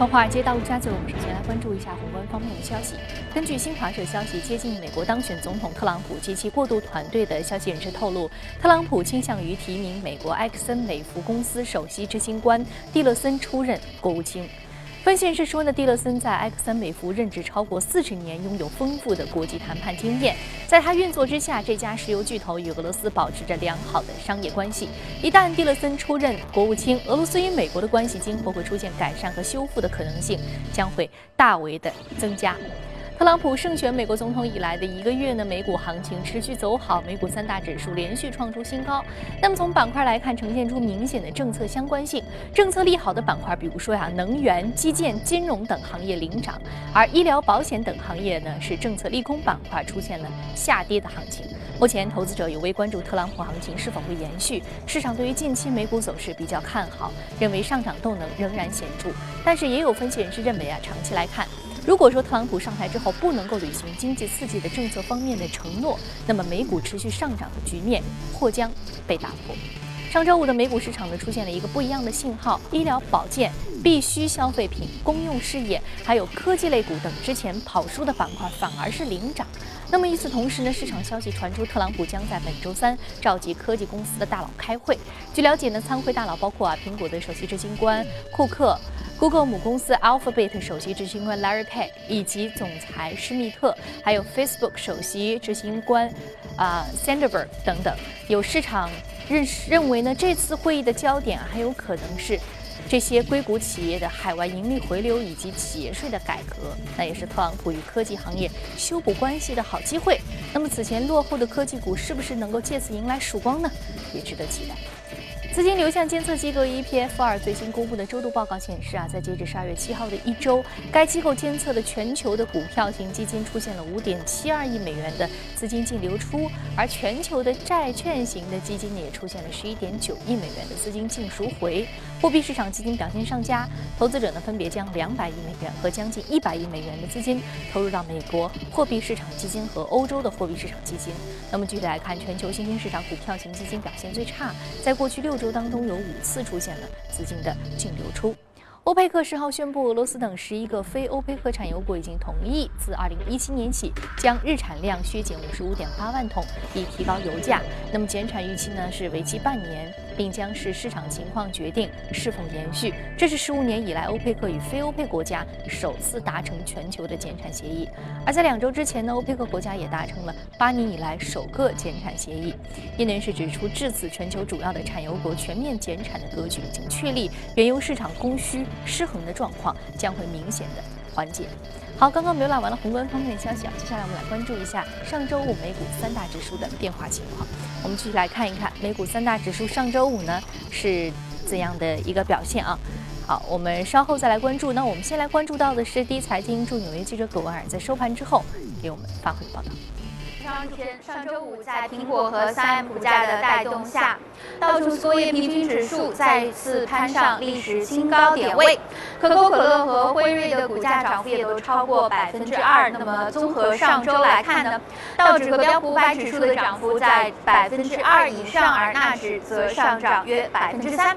从华尔街到陆家嘴，我们首先来关注一下宏观方面的消息。根据新华社消息，接近美国当选总统特朗普及其过渡团队的消息人士透露，特朗普倾向于提名美国埃克森美孚公司首席执行官蒂勒森出任国务卿。分析人士说呢，蒂勒森在埃克森美孚任职超过四十年，拥有丰富的国际谈判经验。在他运作之下，这家石油巨头与俄罗斯保持着良好的商业关系。一旦蒂勒森出任国务卿，俄罗斯与美国的关系今后会出现改善和修复的可能性将会大为的增加。特朗普胜选美国总统以来的一个月呢，美股行情持续走好，美股三大指数连续创出新高。那么从板块来看，呈现出明显的政策相关性，政策利好的板块，比如说呀，能源、基建、金融等行业领涨，而医疗保险等行业呢，是政策利空板块出现了下跌的行情。目前投资者尤为关注特朗普行情是否会延续，市场对于近期美股走势比较看好，认为上涨动能仍然显著。但是也有分析人士认为啊，长期来看。如果说特朗普上台之后不能够履行经济刺激的政策方面的承诺，那么美股持续上涨的局面或将被打破。上周五的美股市场呢出现了一个不一样的信号，医疗保健、必需消费品、公用事业，还有科技类股等之前跑输的板块反而是领涨。那么与此同时呢，市场消息传出，特朗普将在本周三召集科技公司的大佬开会。据了解呢，参会大佬包括啊苹果的首席执行官库克。Google 母公司 Alphabet 首席执行官 Larry Page 以及总裁施密特，还有 Facebook 首席执行官啊 Sandberg 等等，有市场认识认为呢，这次会议的焦点很有可能是这些硅谷企业的海外盈利回流以及企业税的改革，那也是特朗普与科技行业修补关系的好机会。那么此前落后的科技股是不是能够借此迎来曙光呢？也值得期待。资金流向监测机构 EPF 二最新公布的周度报告显示啊，在截至十二月七号的一周，该机构监测的全球的股票型基金出现了五点七二亿美元的资金净流出，而全球的债券型的基金，也出现了十一点九亿美元的资金净赎回。货币市场基金表现上佳，投资者呢分别将两百亿美元和将近一百亿美元的资金投入到美国货币市场基金和欧洲的货币市场基金。那么具体来看，全球新兴市场股票型基金表现最差，在过去六周当中有五次出现了资金的净流出。欧佩克十号宣布，俄罗斯等十一个非欧佩克产油国已经同意自二零一七年起将日产量削减五十五点八万桶，以提高油价。那么减产预期呢是为期半年。并将视市场情况决定是否延续。这是十五年以来欧佩克与非欧佩国家首次达成全球的减产协议。而在两周之前呢，欧佩克国家也达成了八年以来首个减产协议。业内人士指出，至此全球主要的产油国全面减产的格局已经确立，原油市场供需失衡的状况将会明显的环节。好，刚刚浏览完了宏观方面的消息啊，接下来我们来关注一下上周五美股三大指数的变化情况。我们继续来看一看美股三大指数上周五呢是怎样的一个表现啊？好，我们稍后再来关注。那我们先来关注到的是第一财经驻纽约记者葛文尔在收盘之后给我们发回的报道。上天上周五，在苹果和三 M 股价的带动下，道琼斯工业平均指数再次攀上历史新高点位。可口可乐和辉瑞的股价涨幅也都超过百分之二。那么，综合上周来看呢，道指和标普五百指数的涨幅在百分之二以上，而纳指则上涨约百分之三。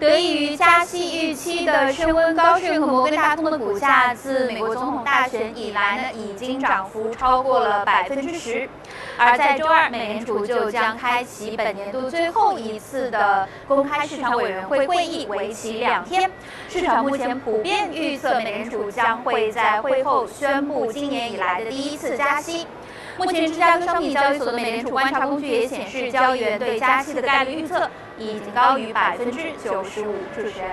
得益于加息预期的升温，高盛和摩根大通的股价自美国总统大选以来呢，已经涨幅超过了百分之十。而在周二，美联储就将开启本年度最后一次的公开市场委员会会议，为期两天。市场目前普遍预测，美联储将会在会后宣布今年以来的第一次加息。目前，芝加哥商品交易所的美联储观察工具也显示，交易员对加息的概率预测已经高于百分之九十五。主持人，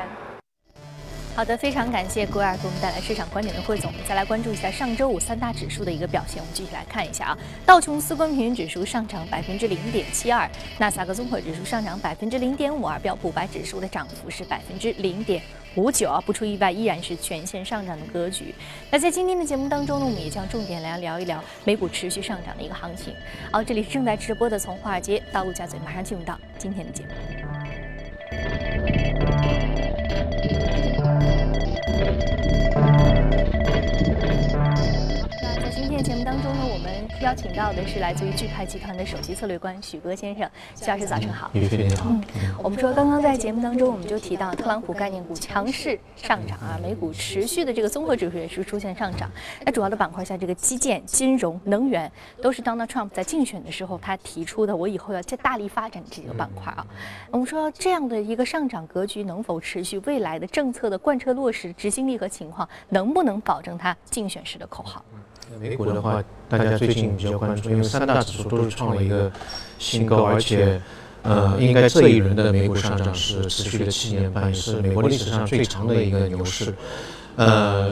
好的，非常感谢郭尔给我们带来市场观点的汇总。我们再来关注一下上周五三大指数的一个表现。我们继续来看一下啊，道琼斯工业平均指数上涨百分之零点七二，纳斯达克综合指数上涨百分之零点五二，标普五百指数的涨幅是百分之零点。五九啊，不出意外，依然是全线上涨的格局。那在今天的节目当中呢，我们也将重点来聊一聊美股持续上涨的一个行情。好，这里是正在直播的，从华尔街到陆家嘴，马上进入到今天的节目。邀请到的是来自于钜派集团的首席策略官许戈先生，许老师早晨好。好。嗯，我们说刚刚在节目当中，我们就提到特朗普概念股强势上涨啊，美股持续的这个综合指数也是出现上涨。那主要的板块像这个基建、金融、能源，都是 Donald Trump 在竞选的时候他提出的，我以后要再大力发展这个板块啊。我们说这样的一个上涨格局能否持续？未来的政策的贯彻落实、执行力和情况，能不能保证他竞选时的口号？美股的话，大家最近比较关注，因为三大指数都是创了一个新高，而且，呃，应该这一轮的美股上涨是持续了七年半，也是美国历史上最长的一个牛市。呃，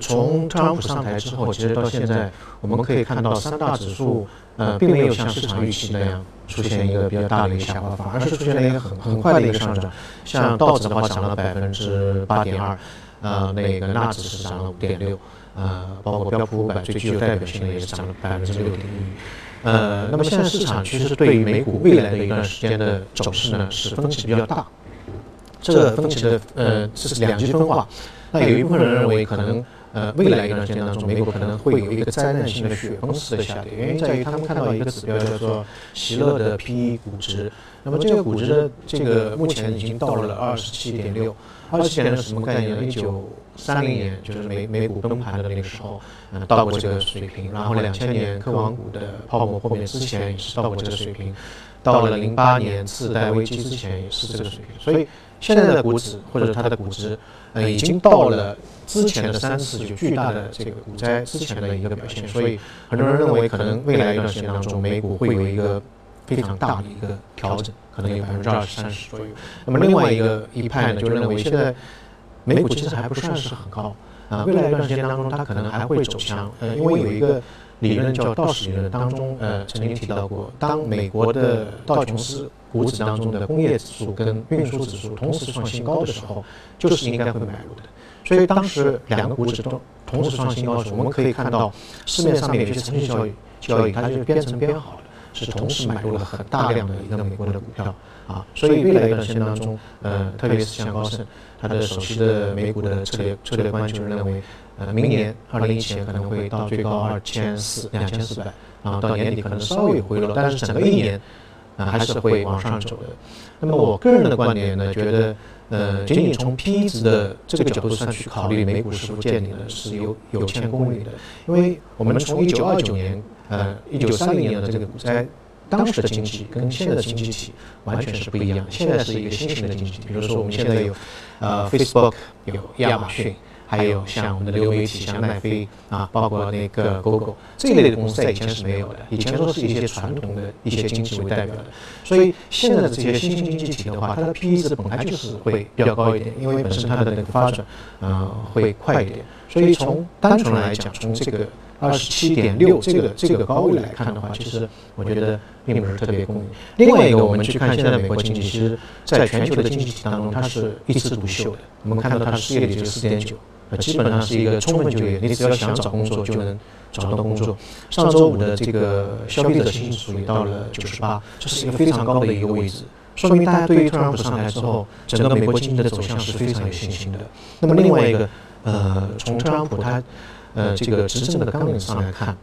从特朗普上台之后，其实到现在，我们可以看到三大指数，呃，并没有像市场预期那样出现一个比较大的一个下滑，反而是出现了一个很很快的一个上涨。像道指的话，涨了百分之八点二，呃，那个纳指是涨了五点六。呃，包括标普五百最具有代表性的也是涨了百分之六点一。呃，那么现在市场其实对于美股未来的一段时间的走势呢，是分歧比较大。这个分歧的呃，这是两极分化。那有一部分人认为，可能呃，未来一段时间当中，美股可能会有一个灾难性的雪崩式的下跌，原因在于他们看到一个指标叫做席勒的 P/E 估值。那么这个估值的这个目前已经到了二十七点六。二十年是什么概念呢？一九三零年就是美美股崩盘的那个时候，嗯，到过这个水平。然后两千年科网股的泡沫破灭之前也是到过这个水平。到了零八年次贷危机之前也是这个水平。所以现在的股指或者它的估值，呃，已经到了之前的三次就巨大的这个股灾之前的一个表现。所以很多人认为，可能未来一段时间当中，美股会有一个。非常大的一个调整，可能有百分之二十三十左右。那么另外一个一派呢，就认为现在美股其实还不算是很高啊，未来一段时间当中，它可能还会走强。呃，因为有一个理论叫道氏理论，当中呃曾经提到过，当美国的道琼斯股指当中的工业指数跟运输指数同时创新高的时候，就是应该会买入的。所以当时两个股指都同时创新高的时候，我们可以看到市面上面有些程序交易交易，它就编程编好了。是同时买入了很大量的一个美国的股票啊，所以未来一段时间当中，呃，特别是像高盛，他的首席的美股的策略策略官就认为，呃，明年二零一七年可能会到最高二千四两千四百，啊，到年底可能稍微回落，但是整个一年啊还是会往上走的。那么我个人的观点呢，觉得，呃，仅仅从 P 值的这个角度上去考虑美股是否见顶呢，是有有欠公允的，因为我们从一九二九年。呃，一九三零年的这个股灾，当时的经济跟现在的经济体完全是不一样。现在是一个新型的经济体，比如说我们现在有呃 Facebook，有亚马逊，还有像我们的流媒体，像奈飞啊，包括那个 Google 这一类的公司，在以前是没有的。以前都是一些传统的一些经济为代表的。所以现在的这些新兴经济体的话，它的 PE 值本来就是会比较高一点，因为本身它的那个发展呃会快一点。所以从单纯来讲，从这个。二十七点六这个这个高位来看的话，其实我觉得并不是特别公平。另外一个，我们去看现在美国经济，其实在全球的经济体当中，它是一枝独秀的。我们看到它的失业率只有四点九，呃，基本上是一个充分就业，你只要想找工作就能找到工作。上周五的这个消费者信心指数也到了九十八，这是一个非常高的一个位置，说明大家对于特朗普上台之后，整个美国经济的走向是非常有信心的。那么另外一个，呃，从特朗普他。呃，这个执政的纲领上来看，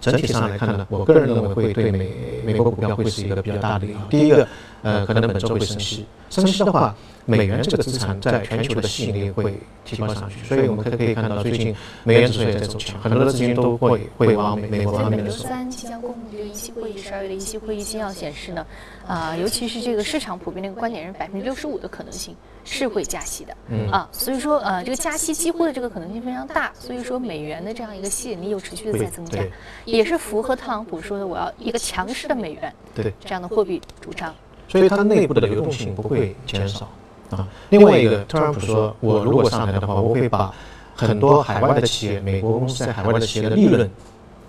整体上来看呢，我个人认为会对美美国股票会是一个比较大的利好。第一个，呃，可能本周会升息，升息的话，美元这个资产在全球的吸引力会提高上去，所以我们可可以看到，最近美元指数也在走强，很多的资金都会会往美美国方面走。三即将公布这个议息会议，十二月的议息会议纪要显示呢，啊，尤其是这个市场普遍那个观点是百分之六十五的可能性。是会加息的，嗯啊，所以说呃，这个加息几乎的这个可能性非常大，所以说美元的这样一个吸引力又持续的在增加，也是符合特朗普说的我要一个强势的美元，对这样的货币主张。所以它内部的流动性不会减少啊。另外一个，特朗普说我如果上台的话，我会把很多海外的企业，美国公司在海外的企业的利润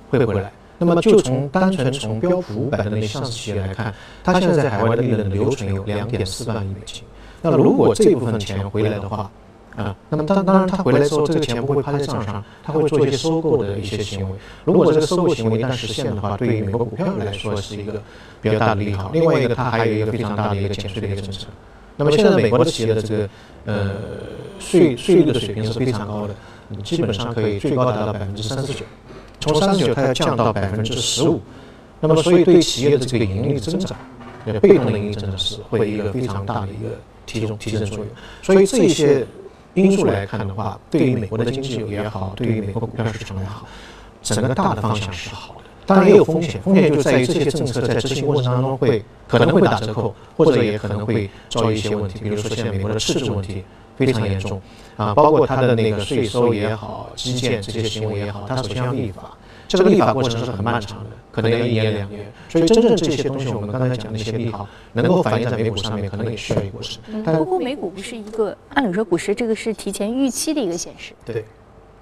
汇回来。那么就从单纯从标普五百的那上市企业来看，它现在在海外的利润留存有两点四万亿美金。那如果这部分钱回来的话，啊，那么当当然他回来之后，这个钱不会趴在账上，他会做一些收购的一些行为。如果这个收购行为一旦实现的话，对于美国股票来说是一个比较大的利好。另外一个，它还有一个非常大的一个减税的一个政策。那么现在美国的企业的这个呃税税率的水平是非常高的，基本上可以最高达到百分之三十九。从三十九它要降到百分之十五，那么所以对企业的这个盈利增长，呃，被动的盈利增长是会一个非常大的一个提升提升作用。所以这一些因素来看的话，对于美国的经济也好，对于美国股票市场也好，整个大的方向是好的。当然也有风险，风险就在于这些政策在执行过程当中会可能会打折扣，或者也可能会遭遇一些问题，比如说现在美国的赤字问题非常严重啊，包括它的那个税收也好、基建这些行为也好，它首先要立法，这个立法过程是很漫长的，可能要一年两年。所以真正这些东西，我们刚才讲的那些利好，能够反映在美股上面，可能也需要一个过程。不过美股不是一个，按理说股市这个是提前预期的一个显示。对。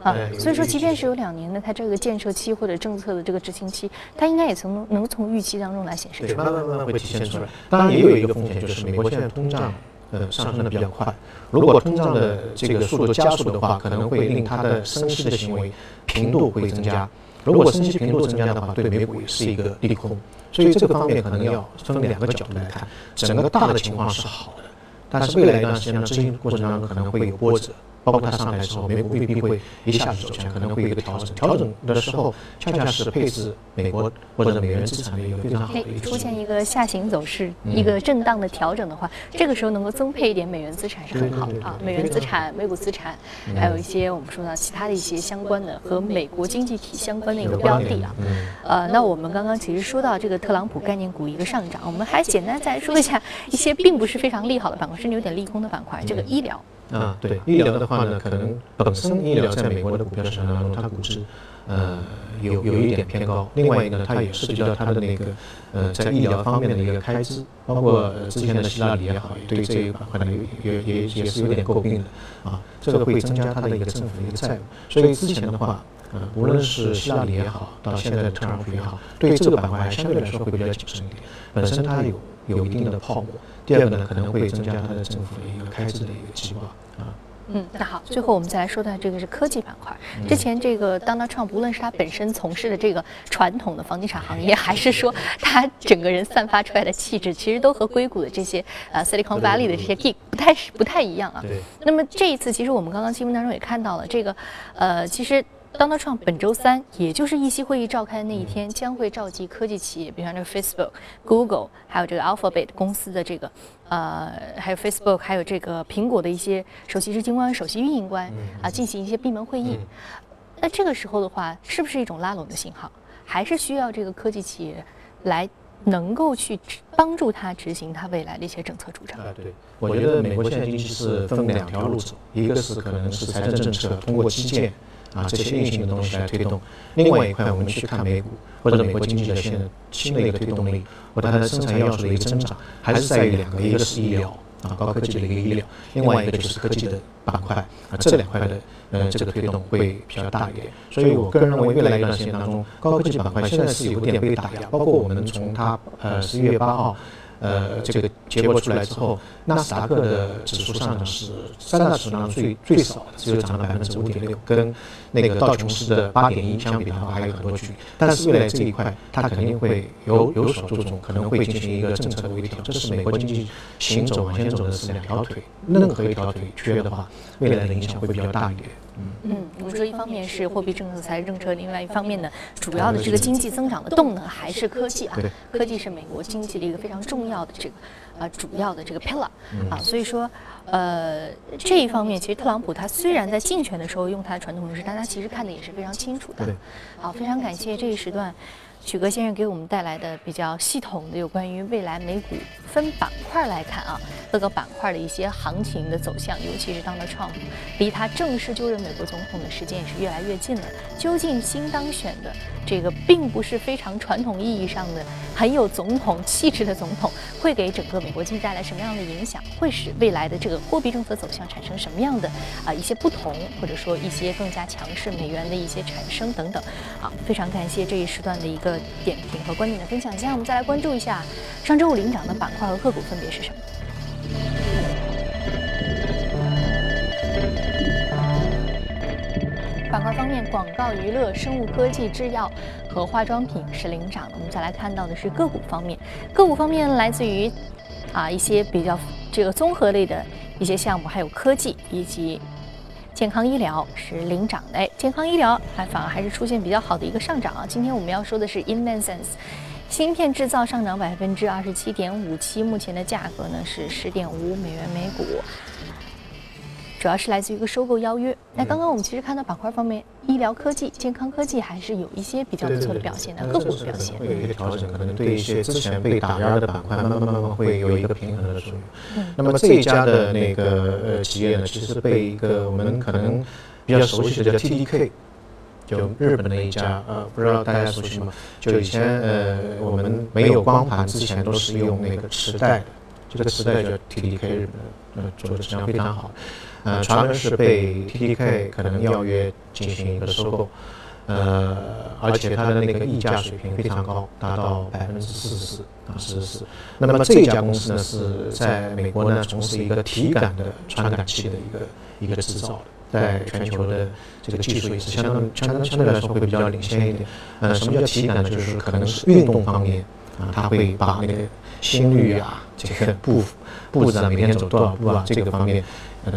啊，所以说，即便是有两年的它这个建设期或者政策的这个执行期，它应该也从能从预期当中来显示出来。慢慢慢慢会体现出来。当然，也有一个风险，就是美国现在通胀呃上升的比较快。如果通胀的这个速度加速的话，可能会令它的升息的行为频度会增加。如果升息频度增加的话，对美股也是一个利空。所以这个方面可能要分两个角度来看。整个大的情况是好的，但是未来一段时间的执行过程当中可能会有波折。包括它上来的时候，美股未必会一下子走强，可能会有一个调整。调整的时候，恰恰是配置美国或者美元资产的一个非常好的一个出现一个下行走势，一个震荡的调整的话，这个时候能够增配一点美元资产是很好的啊。美元资产、美股资产，还有一些我们说到其他的一些相关的和美国经济体相关的一个标的啊。呃，那我们刚刚其实说到这个特朗普概念股一个上涨，我们还简单再说一下一些并不是非常利好的板块，甚至有点利空的板块，这个医疗。啊，对，医疗的话呢，可能本身医疗在美国的股票市场当中，它估值，呃，有有一点偏高。另外一个呢，它也涉及到它的那个，呃，在医疗方面的一个开支，包括之前的希拉里也好，对这一板块呢，也也也也是有点诟病的，啊，这个会增加它的一个政府的一个债务。所以之前的话，呃，无论是希拉里也好，到现在的特朗普也好，对这个板块相对来说会比较谨慎一点。本身它有有一定的泡沫。第二个呢，可能会增加它的政府的一个开支的一个计划啊。嗯，那好，最后我们再来说到这个是科技板块。之前这个 Donald Trump，无论是他本身从事的这个传统的房地产行业，还是说他整个人散发出来的气质，其实都和硅谷的这些呃 Silicon Valley 的这些 geek 不太不太一样啊。对。那么这一次，其实我们刚刚新闻当中也看到了这个，呃，其实。Donald Trump 本周三，也就是议息会议召开的那一天，将会召集科技企业，比方这个 Facebook、Google，还有这个 Alphabet 公司的这个，呃，还有 Facebook，还有这个苹果的一些首席执行官、首席运营官啊，进行一些闭门会议。那这个时候的话，是不是一种拉拢的信号？还是需要这个科技企业来能够去帮助他执行他未来的一些政策主张？啊，对，我觉得美国现在经济是分两条路走，一个是可能是财政政策通过基建。啊，这些硬性的东西来推动。另外一块，我们去看美股或者美国经济的现新的一个推动力，或者它的生产要素的一个增长，还是在于两个，一个是医疗啊，高科技的一个医疗，另外一个就是科技的板块啊，这两块的呃这个推动会比较大一点。所以我个人认为，未来一段时间当中，高科技板块现在是有点被打压，包括我们从它呃十一月八号。呃，这个结果出来之后，纳斯达克的指数上涨是三大指数当中最最少的，只有涨了百分之五点六，跟那个道琼斯的八点一相比的话，还有很多距离。但是未来这一块，它肯定会有有所注重，可能会进行一个政策的微调。这是美国经济行走往前走的是两条腿，任何一条腿缺的话，未来的影响会比较大一点。嗯，我们说一方面是货币政策、财政政策，另外一方面呢，主要的这个经济增长的动能还是科技啊。科技是美国经济的一个非常重要的这个啊主要的这个 pillar 啊，所以说呃这一方面，其实特朗普他虽然在竞选的时候用他的传统模式，但他其实看的也是非常清楚的。好，非常感谢这一时段。许戈先生给我们带来的比较系统的有关于未来美股分板块来看啊，各个板块的一些行情的走向，尤其是当了 Trump 离他正式就任美国总统的时间也是越来越近了。究竟新当选的这个并不是非常传统意义上的很有总统气质的总统，会给整个美国经济带来什么样的影响？会使未来的这个货币政策走向产生什么样的啊一些不同，或者说一些更加强势美元的一些产生等等？好，非常感谢这一时段的一个。点评和观点的分享，接下来我们再来关注一下上周五领涨的板块和个股分别是什么。板块方面，广告娱乐、生物科技、制药和化妆品是领涨的。我们再来看到的是个股方面，个股方面来自于啊一些比较这个综合类的一些项目，还有科技以及。健康医疗是领涨的，健康医疗还反而还是出现比较好的一个上涨啊。今天我们要说的是 Invensense，芯片制造上涨百分之二十七点五七，目前的价格呢是十点五美元每股。主要是来自于一个收购邀约。那刚刚我们其实看到板块方面，医疗科技、健康科技还是有一些比较不错的表现的，个股的表现。会有一个调整，可能对一些之前被打压的板块，慢慢慢慢会有一个平衡的作用。那么这一家的那个呃企业呢，其实是被一个我们可能比较熟悉的叫 TDK，就日本的一家呃，不知道大家熟悉吗？就以前呃我们没有光盘之前都是用那个磁带的，这个磁带叫 TDK，日本呃做的质量非常好。呃，传闻是被 TDK 可能要约进行一个收购，呃，而且它的那个溢价水平非常高，达到百分之四十四啊，四十四。那么这家公司呢，是在美国呢从事一个体感的传感器的一个一个制造，在全球的这个技术也是相当相当相对来说会比较领先一点。呃，什么叫体感呢？就是可能是运动方面啊，它会把那个心率啊，这个步步子啊，每天走多少步啊，这个方面。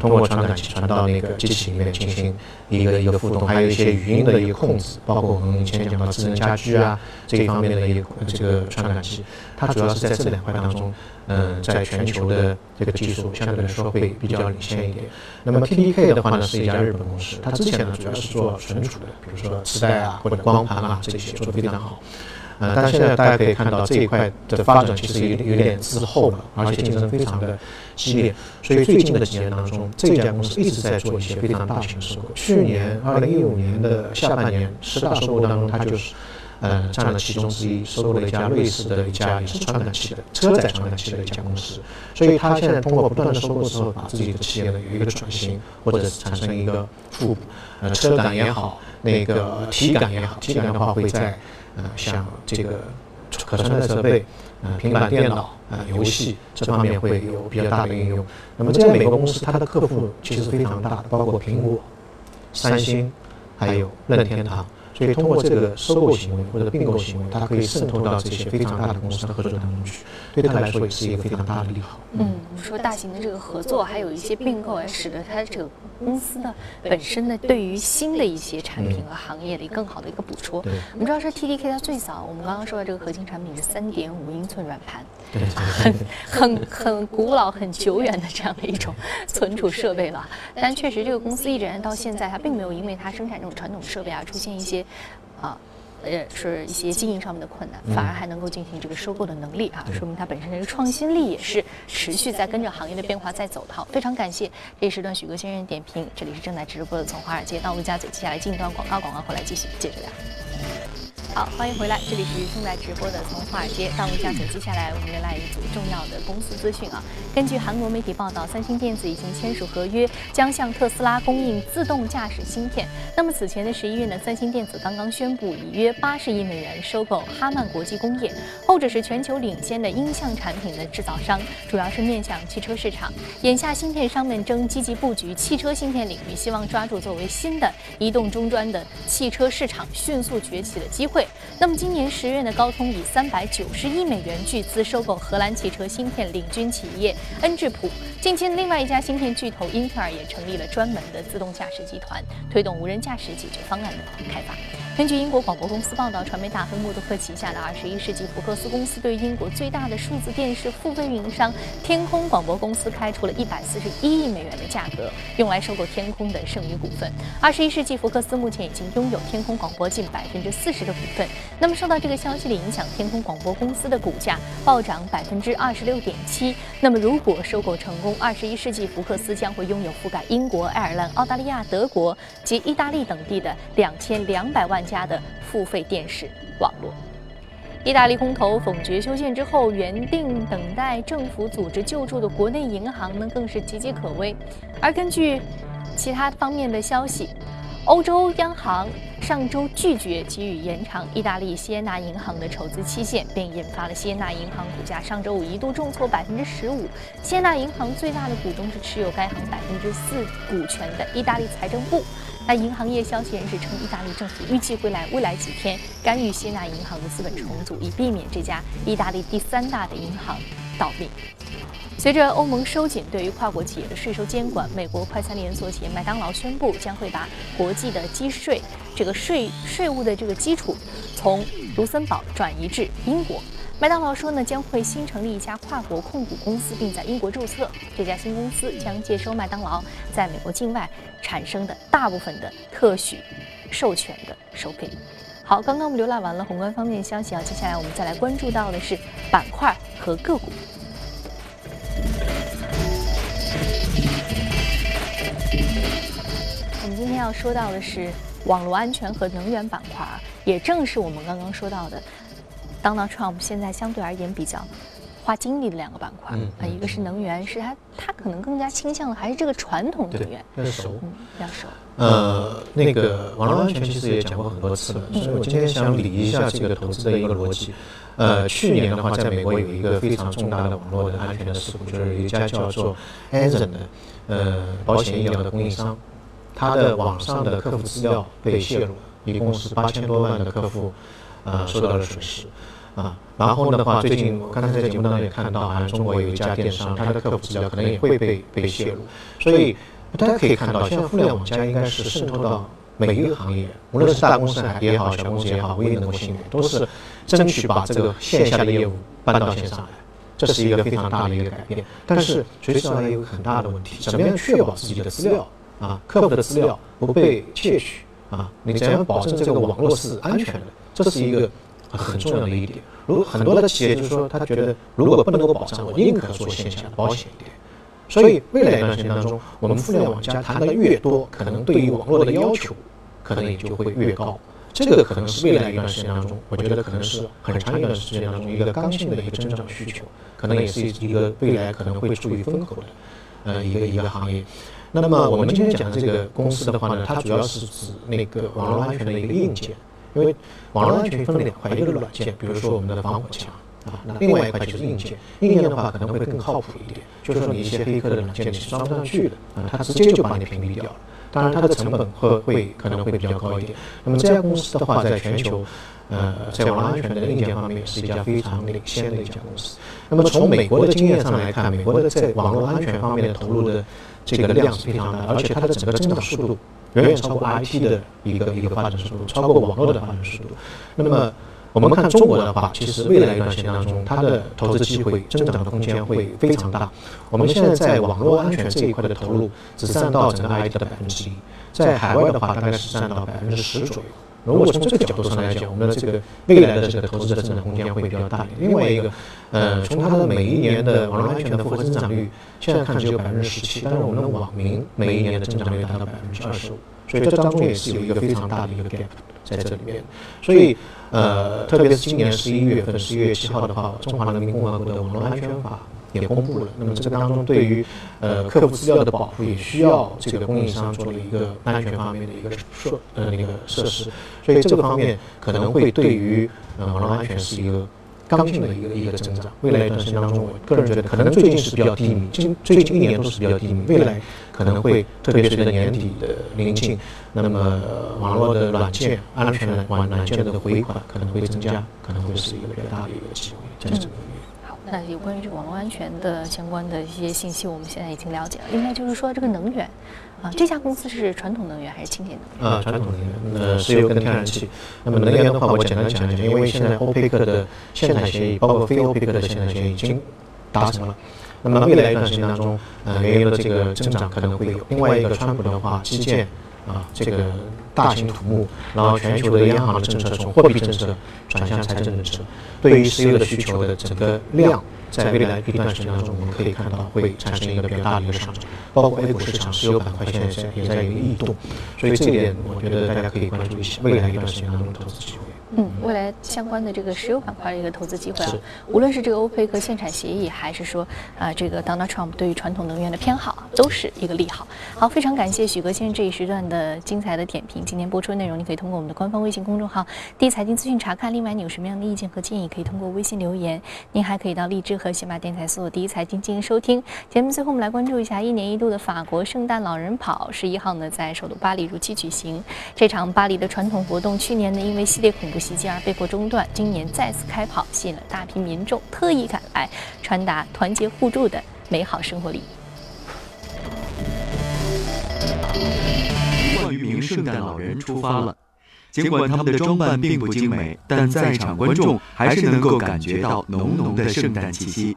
通过传感器传到那个机器里面进行一个一个互动，还有一些语音的一个控制，包括我们以前讲到智能家居啊这一方面的一个这个传感器，它主要是在这两块当中，嗯，在全球的这个技术相对来说会比较领先一点。那么 TDK 的话呢是一家日本公司，它之前呢主要是做存储的，比如说磁带啊或者光盘啊这些做的非常好。呃，但是现在大家可以看到这一块的发展其实有有点滞后了，而且竞争非常的激烈。所以最近的几年当中，这家公司一直在做一些非常大型的收购。去年二零一五年的下半年十大收购当中，它就是呃占了其中之一，收购了一家瑞士的一家也是传感器的车载传感器的一家公司。所以它现在通过不断的收购之后，把自己的企业呢有一个转型，或者是产生一个互补。呃，车感也好，那个体感也好，体感的话会在。呃，像这个可穿戴设备、呃平板电脑、呃游戏这方面会有比较大的应用。那么这家美国公司，它的客户其实非常大的，包括苹果、三星，还有任天堂。所以通过这个收购行为或者并购行为，它可以渗透到这些非常大的公司的合作当中去，对他来说也是一个非常大的利好。嗯，我们说大型的这个合作，还有一些并购，也使得它这个公司呢本身呢对于新的一些产品和行业的更好的一个补充。我们知道说 TDK 它最早，我们刚刚说的这个核心产品是三点五英寸软盘，很很很古老、很久远的这样的一种存储设备了。但确实这个公司一直到现在，它并没有因为它生产这种传统设备而出现一些。啊，呃，是一些经营上面的困难，反而还能够进行这个收购的能力啊，说明它本身这个创新力也是持续在跟着行业的变化在走的。好，非常感谢这一时段许哥先生点评，这里是正在直播的从华尔街到陆家嘴，接下来进一段广告，广告回来继续接着聊。好，欢迎回来，这里是正在直播的从华尔街到陆家嘴。接下来我们来一组重要的公司资讯啊。根据韩国媒体报道，三星电子已经签署合约，将向特斯拉供应自动驾驶芯片。那么此前的十一月呢，三星电子刚刚宣布以约八十亿美元收购哈曼国际工业，后者是全球领先的音像产品的制造商，主要是面向汽车市场。眼下芯片商们正积极布局汽车芯片领域，希望抓住作为新的移动终端的汽车市场迅速崛起的机会。那么今年十月呢，高通以三百九十亿美元巨资收购荷兰汽车芯片领军企业恩智浦。近期，另外一家芯片巨头英特尔也成立了专门的自动驾驶集团，推动无人驾驶解决方案的开发。根据英国广播公司报道，传媒大亨默多克旗下的二十一世纪福克斯公司对英国最大的数字电视付费运营商天空广播公司开出了一百四十一亿美元的价格，用来收购天空的剩余股份。二十一世纪福克斯目前已经拥有天空广播近百分之四十的股份。那么受到这个消息的影响，天空广播公司的股价暴涨百分之二十六点七。那么如果收购成功，二十一世纪福克斯将会拥有覆盖英国、爱尔兰、澳大利亚、德国及意大利等地的两千两百万。家的付费电视网络，意大利空头否决修宪之后，原定等待政府组织救助的国内银行呢，更是岌岌可危。而根据其他方面的消息，欧洲央行上周拒绝给予延长意大利锡耶纳银行的筹资期限，便引发了锡耶纳银行股价上周五一度重挫百分之十五。锡耶纳银行最大的股东是持有该行百分之四股权的意大利财政部。那银行业消息人士称，意大利政府预计会来未来几天干预希腊银行的资本重组，以避免这家意大利第三大的银行倒闭。随着欧盟收紧对于跨国企业的税收监管，美国快餐连锁企业麦当劳宣布将会把国际的基税这个税税务的这个基础从卢森堡转移至英国。麦当劳说呢，将会新成立一家跨国控股公司，并在英国注册。这家新公司将接收麦当劳在美国境外产生的大部分的特许授权的收费。好，刚刚我们浏览完了宏观方面消息啊，接下来我们再来关注到的是板块和个股。我们今天要说到的是网络安全和能源板块，也正是我们刚刚说到的。Donald Trump 现在相对而言比较花精力的两个板块啊，一个是能源，是他他可能更加倾向的还是这个传统能源，要熟，要熟。呃，那个网络安全其实也讲过很多次了，所以我今天想理一下这个投资的一个逻辑。呃，去年的话，在美国有一个非常重大的网络的安全的事故，就是一家叫做 Anthem 的呃保险医疗的供应商，它的网上的客户资料被泄露了，一共是八千多万的客户。呃，受到了损失，啊，然后的话，最近我刚才在节目当中也看到，好像中国有一家电商，它的客服资料可能也会被被泄露，所以大家可以看到，现在互联网加应该是渗透到每一个行业，无论是大公司也好，小公司也好，唯一能够幸免，都是争取把这个线下的业务搬到线上来，这是一个非常大的一个改变。但是，随之而来有很大的问题，怎么样确保自己的资料啊，客户的资料不被窃取啊？你怎样保证这个网络是安全的？这是一个很重要的一点。如很多的企业就是说，他觉得如果不能够保障，我宁可做线下的保险一点。所以未来一段时间当中，我们互联网加谈的越多，可能对于网络的要求可能也就会越高。这个可能是未来一段时间当中，我觉得可能是很长一段时间当中一个刚性的一个增长需求，可能也是一个未来可能会处于风口的呃一个一个行业。那么我们今天讲的这个公司的话呢，它主要是指那个网络安全的一个硬件。因为网络安全分了两块，一个是软件，比如说我们的防火墙啊，那另外一块就是硬件。硬件的话可能会更靠谱一点，就是说你一些黑客的软件你是装不上去的啊，它直接就把你屏蔽掉了。当然它的成本会会可能会比较高一点。那么这家公司的话，在全球呃在网络安全的硬件方面是一家非常领先的一家公司。那么从美国的经验上来看，美国的在网络安全方面的投入的这个量是非常大，而且它的整个增长速度。远远超过 IT 的一个一个发展速度，超过网络的发展速度。那么我们看中国的话，其实未来一段时间当中，它的投资机会、增长的空间会非常大。我们现在在网络安全这一块的投入只占到整个 IT 的百分之一，在海外的话大概是占到百分之十左右。如果从这个角度上来讲，我们的这个未来的这个投资的增长空间会比较大一点。另外一个，呃，从它的每一年的网络安全的复合增长率，现在看只有百分之十七，但是我们的网民每一年的增长率达到百分之二十五，所以这当中也是有一个非常大的一个 gap 在这里面。所以，呃，特别是今年十一月份，十一月七号的话，中华人民共和国的网络安全法。也公布了，那么这个当中对于呃客户资料的保护也需要这个供应商做了一个安全方面的一个设呃那个设施，所以这个方面可能会对于呃网络安全是一个刚性的一个一个增长。未来一段时间当中，我个人觉得可能最近是比较低迷，近最近一年都是比较低迷，未来可能会特别随着年底的临近，那么网络的软件安全软软件的回款可能会增加，可能会是一个比较大的一个机会在这个。那有关于这个网络安全的相关的一些信息，我们现在已经了解了。另外就是说，这个能源啊，这家公司是传统能源还是清洁能源？啊，传统能源，呃，石油跟天然气。那么能源的话，我简单讲一讲，因为现在欧佩克的限产协议，包括非欧佩克的限产协议已经达成了。那么未来一段时间当中，呃，原油的这个增长可能会有。另外一个，川普的话，基建啊，这个大型土木，然后全球的央行的政策从货币政策转向财政政策。对于石油的需求的整个量，在未来一段时间当中，我们可以看到会产生一个比较大的一个上涨，包括 A 股市场石油板块现在在也在有异动，所以这一点我觉得大家可以关注一下未来一段时间当中的投资机会。嗯，未来相关的这个石油板块的一个投资机会啊，无论是这个欧佩克限产协议，还是说啊这个 Donald Trump 对于传统能源的偏好，都是一个利好。好，非常感谢许哥先生这一时段。的精彩的点评。今天播出的内容，你可以通过我们的官方微信公众号“第一财经资讯”查看。另外，你有什么样的意见和建议，可以通过微信留言。您还可以到荔枝和喜马电台搜索“第一财经”进行收听。节目最后，我们来关注一下一年一度的法国圣诞老人跑，十一号呢在首都巴黎如期举行。这场巴黎的传统活动，去年呢因为系列恐怖袭击而被迫中断，今年再次开跑，吸引了大批民众特意赶来，传达团结互助的美好生活礼。一圣诞老人出发了，尽管他们的装扮并不精美，但在场观众还是能够感觉到浓浓的圣诞气息。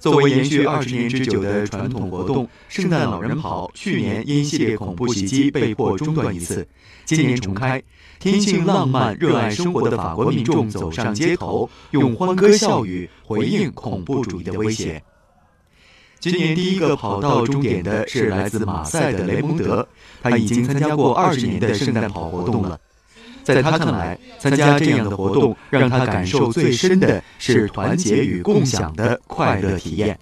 作为延续二十年之久的传统活动，圣诞老人跑去年因系列恐怖袭击被迫中断一次，今年重开。天性浪漫、热爱生活的法国民众走上街头，用欢歌笑语回应恐怖主义的威胁。今年第一个跑到终点的是来自马赛的雷蒙德，他已经参加过二十年的圣诞跑活动了。在他看来，参加这样的活动让他感受最深的是团结与共享的快乐体验。